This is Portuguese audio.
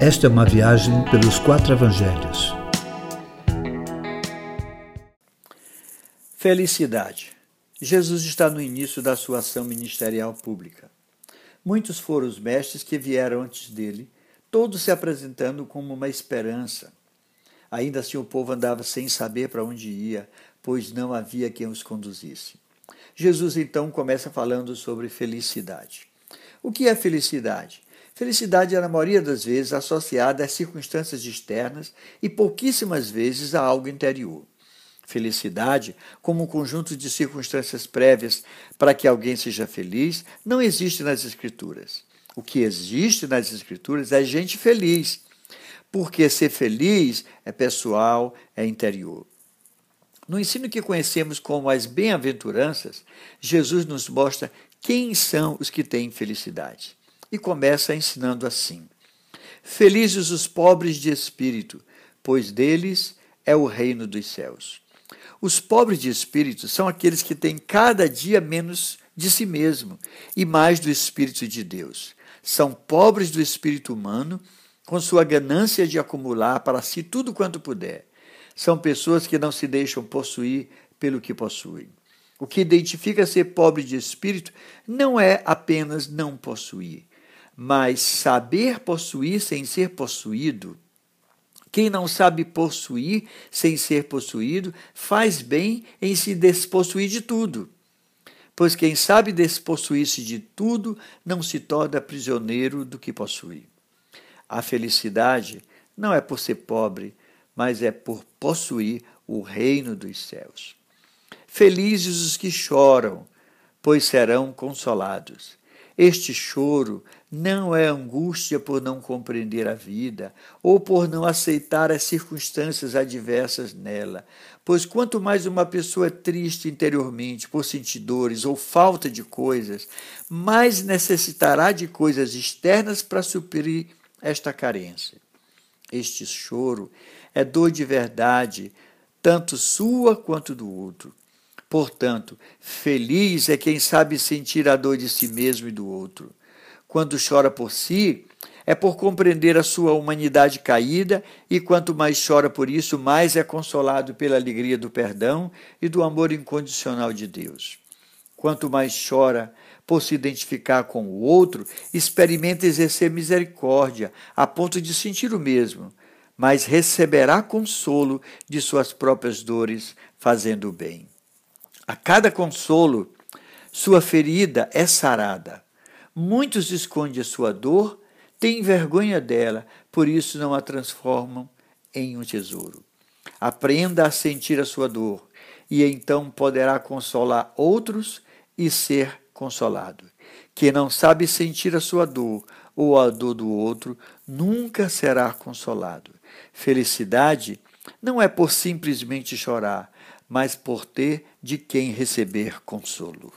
Esta é uma viagem pelos quatro evangelhos. Felicidade. Jesus está no início da sua ação ministerial pública. Muitos foram os mestres que vieram antes dele, todos se apresentando como uma esperança. Ainda assim, o povo andava sem saber para onde ia, pois não havia quem os conduzisse. Jesus então começa falando sobre felicidade. O que é felicidade? Felicidade é, na maioria das vezes, associada a circunstâncias externas e pouquíssimas vezes a algo interior. Felicidade, como um conjunto de circunstâncias prévias para que alguém seja feliz, não existe nas Escrituras. O que existe nas Escrituras é gente feliz, porque ser feliz é pessoal, é interior. No ensino que conhecemos como as bem-aventuranças, Jesus nos mostra quem são os que têm felicidade. E começa ensinando assim: Felizes os pobres de espírito, pois deles é o reino dos céus. Os pobres de espírito são aqueles que têm cada dia menos de si mesmo e mais do Espírito de Deus. São pobres do espírito humano, com sua ganância de acumular para si tudo quanto puder são pessoas que não se deixam possuir pelo que possuem. O que identifica ser pobre de espírito não é apenas não possuir, mas saber possuir sem ser possuído. Quem não sabe possuir sem ser possuído faz bem em se despossuir de tudo. Pois quem sabe despossuir-se de tudo não se torna prisioneiro do que possui. A felicidade não é por ser pobre, mas é por possuir o reino dos céus. Felizes os que choram, pois serão consolados. Este choro não é angústia por não compreender a vida ou por não aceitar as circunstâncias adversas nela, pois quanto mais uma pessoa é triste interiormente por sentir dores ou falta de coisas, mais necessitará de coisas externas para suprir esta carência. Este choro é dor de verdade, tanto sua quanto do outro. Portanto, feliz é quem sabe sentir a dor de si mesmo e do outro. Quando chora por si, é por compreender a sua humanidade caída, e quanto mais chora por isso, mais é consolado pela alegria do perdão e do amor incondicional de Deus. Quanto mais chora por se identificar com o outro, experimenta exercer misericórdia, a ponto de sentir o mesmo, mas receberá consolo de suas próprias dores, fazendo o bem. A cada consolo, sua ferida é sarada. Muitos escondem a sua dor, têm vergonha dela, por isso não a transformam em um tesouro. Aprenda a sentir a sua dor, e então poderá consolar outros e ser consolado. Quem não sabe sentir a sua dor ou a dor do outro, nunca será consolado. Felicidade não é por simplesmente chorar, mas por ter de quem receber consolo.